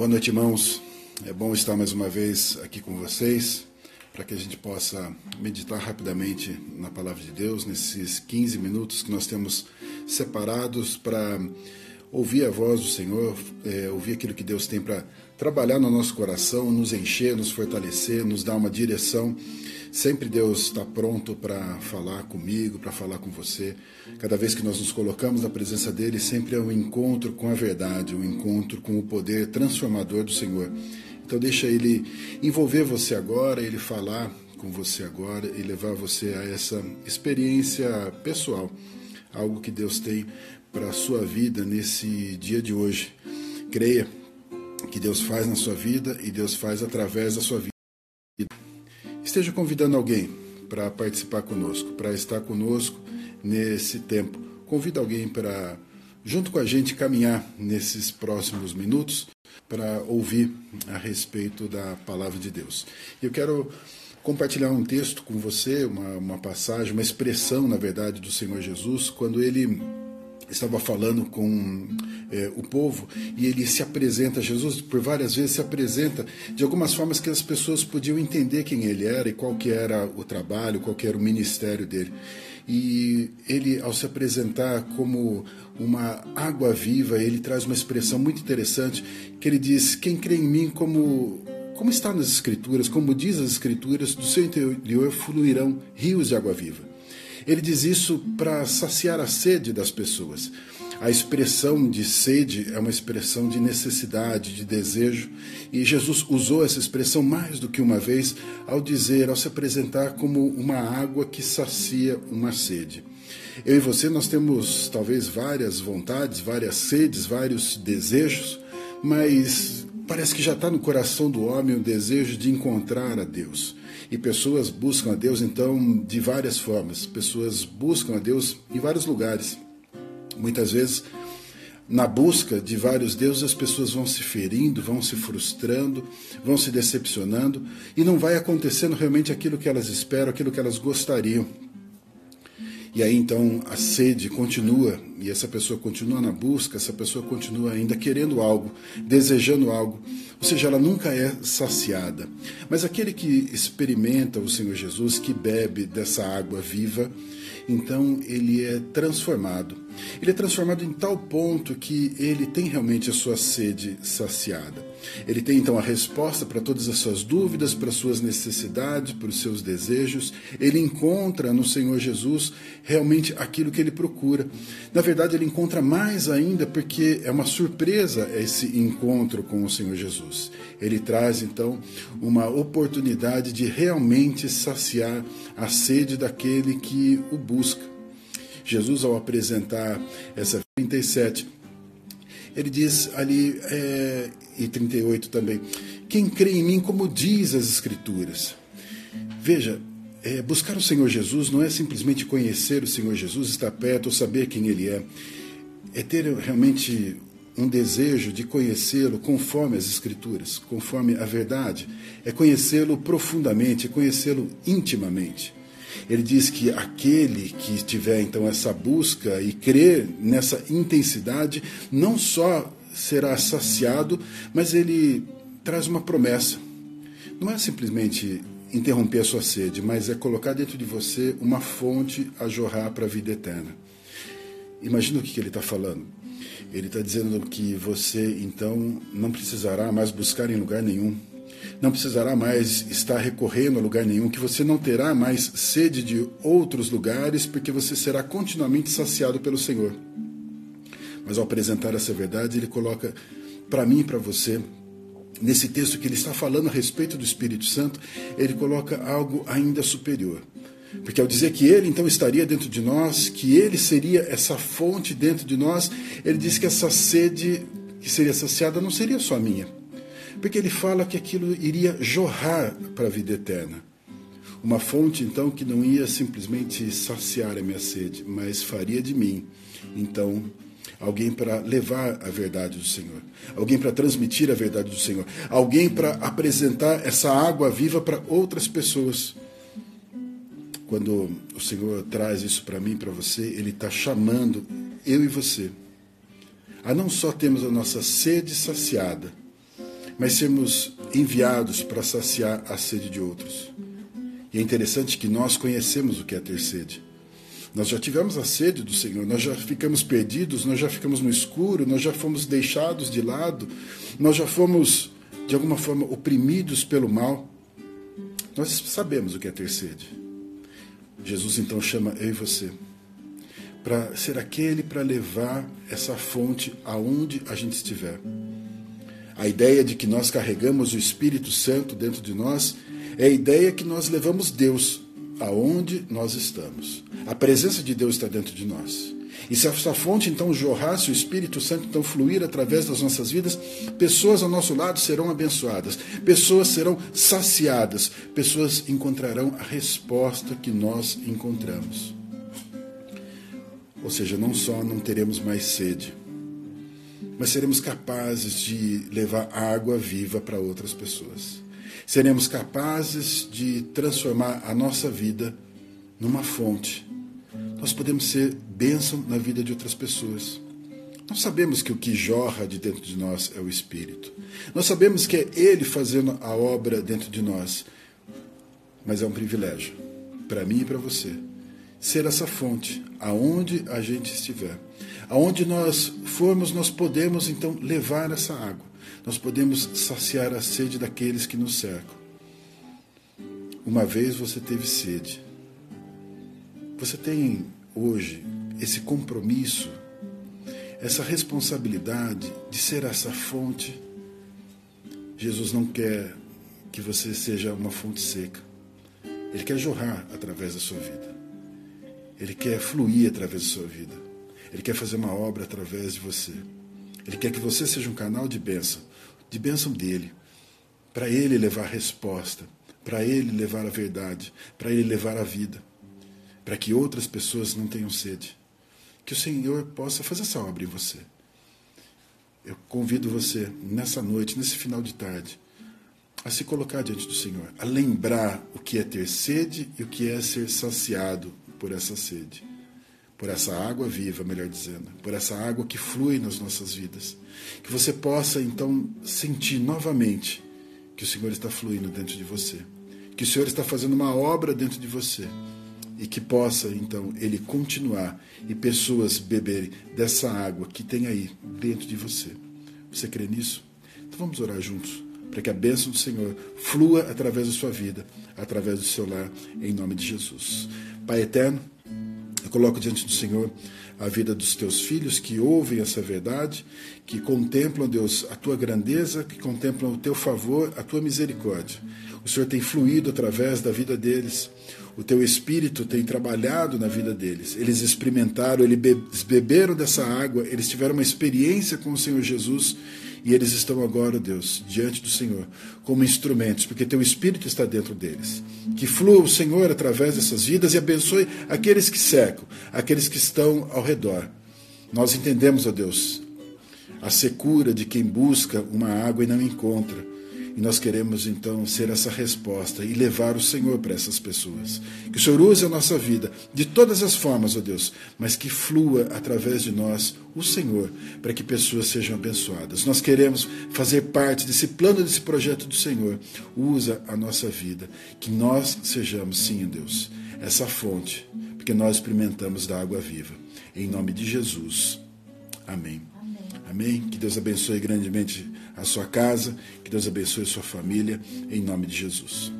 Boa noite, irmãos. É bom estar mais uma vez aqui com vocês para que a gente possa meditar rapidamente na palavra de Deus nesses 15 minutos que nós temos separados para ouvir a voz do Senhor, é, ouvir aquilo que Deus tem para trabalhar no nosso coração, nos encher, nos fortalecer, nos dar uma direção. Sempre Deus está pronto para falar comigo, para falar com você. Cada vez que nós nos colocamos na presença dele, sempre é um encontro com a verdade, um encontro com o poder transformador do Senhor. Então deixa ele envolver você agora, ele falar com você agora e levar você a essa experiência pessoal, algo que Deus tem para a sua vida nesse dia de hoje. Creia que Deus faz na sua vida e Deus faz através da sua vida. Esteja convidando alguém para participar conosco, para estar conosco nesse tempo. Convida alguém para, junto com a gente, caminhar nesses próximos minutos para ouvir a respeito da palavra de Deus. Eu quero compartilhar um texto com você, uma, uma passagem, uma expressão, na verdade, do Senhor Jesus, quando ele estava falando com é, o povo e ele se apresenta, Jesus por várias vezes se apresenta de algumas formas que as pessoas podiam entender quem ele era e qual que era o trabalho, qual que era o ministério dele. E ele, ao se apresentar como uma água viva, ele traz uma expressão muito interessante, que ele diz, quem crê em mim como como está nas Escrituras, como diz as Escrituras, do seu interior fluirão rios de água viva. Ele diz isso para saciar a sede das pessoas. A expressão de sede é uma expressão de necessidade, de desejo, e Jesus usou essa expressão mais do que uma vez ao dizer, ao se apresentar como uma água que sacia uma sede. Eu e você nós temos talvez várias vontades, várias sedes, vários desejos, mas parece que já está no coração do homem o desejo de encontrar a Deus. E pessoas buscam a Deus, então, de várias formas. Pessoas buscam a Deus em vários lugares. Muitas vezes, na busca de vários deuses, as pessoas vão se ferindo, vão se frustrando, vão se decepcionando, e não vai acontecendo realmente aquilo que elas esperam, aquilo que elas gostariam. E aí então a sede continua, e essa pessoa continua na busca, essa pessoa continua ainda querendo algo, desejando algo, ou seja, ela nunca é saciada. Mas aquele que experimenta o Senhor Jesus, que bebe dessa água viva, então ele é transformado. Ele é transformado em tal ponto que ele tem realmente a sua sede saciada. Ele tem então a resposta para todas as suas dúvidas, para as suas necessidades, para os seus desejos. Ele encontra no Senhor Jesus realmente aquilo que ele procura. Na verdade, ele encontra mais ainda porque é uma surpresa esse encontro com o Senhor Jesus. Ele traz então uma oportunidade de realmente saciar a sede daquele que o busca. Jesus, ao apresentar essa 37, ele diz ali, é, e 38 também, quem crê em mim, como diz as Escrituras. Veja, é, buscar o Senhor Jesus não é simplesmente conhecer o Senhor Jesus, estar perto ou saber quem Ele é. É ter realmente um desejo de conhecê-lo conforme as Escrituras, conforme a verdade. É conhecê-lo profundamente, é conhecê-lo intimamente. Ele diz que aquele que tiver então essa busca e crer nessa intensidade, não só será saciado, mas ele traz uma promessa. Não é simplesmente interromper a sua sede, mas é colocar dentro de você uma fonte a jorrar para a vida eterna. Imagina o que ele está falando. Ele está dizendo que você então não precisará mais buscar em lugar nenhum não precisará mais estar recorrendo a lugar nenhum, que você não terá mais sede de outros lugares, porque você será continuamente saciado pelo Senhor. Mas ao apresentar essa verdade, ele coloca para mim e para você, nesse texto que ele está falando a respeito do Espírito Santo, ele coloca algo ainda superior. Porque ao dizer que ele então estaria dentro de nós, que ele seria essa fonte dentro de nós, ele diz que essa sede que seria saciada não seria só minha, porque ele fala que aquilo iria jorrar para a vida eterna. Uma fonte, então, que não ia simplesmente saciar a minha sede, mas faria de mim, então, alguém para levar a verdade do Senhor, alguém para transmitir a verdade do Senhor, alguém para apresentar essa água viva para outras pessoas. Quando o Senhor traz isso para mim, para você, Ele está chamando eu e você a não só termos a nossa sede saciada, mas sermos enviados para saciar a sede de outros. E é interessante que nós conhecemos o que é ter sede. Nós já tivemos a sede do Senhor, nós já ficamos perdidos, nós já ficamos no escuro, nós já fomos deixados de lado, nós já fomos, de alguma forma, oprimidos pelo mal. Nós sabemos o que é ter sede. Jesus então chama eu e você para ser aquele para levar essa fonte aonde a gente estiver. A ideia de que nós carregamos o Espírito Santo dentro de nós é a ideia que nós levamos Deus aonde nós estamos. A presença de Deus está dentro de nós. E se essa fonte então jorrar, se o Espírito Santo então fluir através das nossas vidas, pessoas ao nosso lado serão abençoadas, pessoas serão saciadas, pessoas encontrarão a resposta que nós encontramos. Ou seja, não só não teremos mais sede, mas seremos capazes de levar água viva para outras pessoas. Seremos capazes de transformar a nossa vida numa fonte. Nós podemos ser bênção na vida de outras pessoas. Nós sabemos que o que jorra de dentro de nós é o Espírito. Nós sabemos que é Ele fazendo a obra dentro de nós. Mas é um privilégio para mim e para você ser essa fonte, aonde a gente estiver. Aonde nós formos, nós podemos então levar essa água. Nós podemos saciar a sede daqueles que nos cercam. Uma vez você teve sede. Você tem hoje esse compromisso, essa responsabilidade de ser essa fonte. Jesus não quer que você seja uma fonte seca. Ele quer jorrar através da sua vida. Ele quer fluir através da sua vida. Ele quer fazer uma obra através de você. Ele quer que você seja um canal de bênção, de bênção dele, para ele levar resposta, para ele levar a verdade, para ele levar a vida, para que outras pessoas não tenham sede. Que o Senhor possa fazer essa obra em você. Eu convido você, nessa noite, nesse final de tarde, a se colocar diante do Senhor, a lembrar o que é ter sede e o que é ser saciado por essa sede, por essa água viva, melhor dizendo, por essa água que flui nas nossas vidas. Que você possa então sentir novamente que o Senhor está fluindo dentro de você, que o Senhor está fazendo uma obra dentro de você e que possa então ele continuar e pessoas beberem dessa água que tem aí dentro de você. Você crê nisso? Então vamos orar juntos para que a bênção do Senhor flua através da sua vida, através do seu lar, em nome de Jesus. Pai eterno, coloco diante do Senhor a vida dos teus filhos que ouvem essa verdade, que contemplam, Deus, a tua grandeza, que contemplam o teu favor, a tua misericórdia. O Senhor tem fluído através da vida deles. O teu espírito tem trabalhado na vida deles. Eles experimentaram, eles beberam dessa água, eles tiveram uma experiência com o Senhor Jesus e eles estão agora, Deus, diante do Senhor, como instrumentos, porque teu Espírito está dentro deles. Que flua o Senhor através dessas vidas e abençoe aqueles que cercam, aqueles que estão ao redor. Nós entendemos, ó Deus, a secura de quem busca uma água e não encontra. E nós queremos então ser essa resposta e levar o Senhor para essas pessoas. Que o Senhor use a nossa vida de todas as formas, ó Deus, mas que flua através de nós o Senhor, para que pessoas sejam abençoadas. Nós queremos fazer parte desse plano, desse projeto do Senhor. Usa a nossa vida, que nós sejamos, sim, Deus, essa fonte, porque nós experimentamos da água viva. Em nome de Jesus. Amém. Amém. Que Deus abençoe grandemente a sua casa, que Deus abençoe a sua família, em nome de Jesus.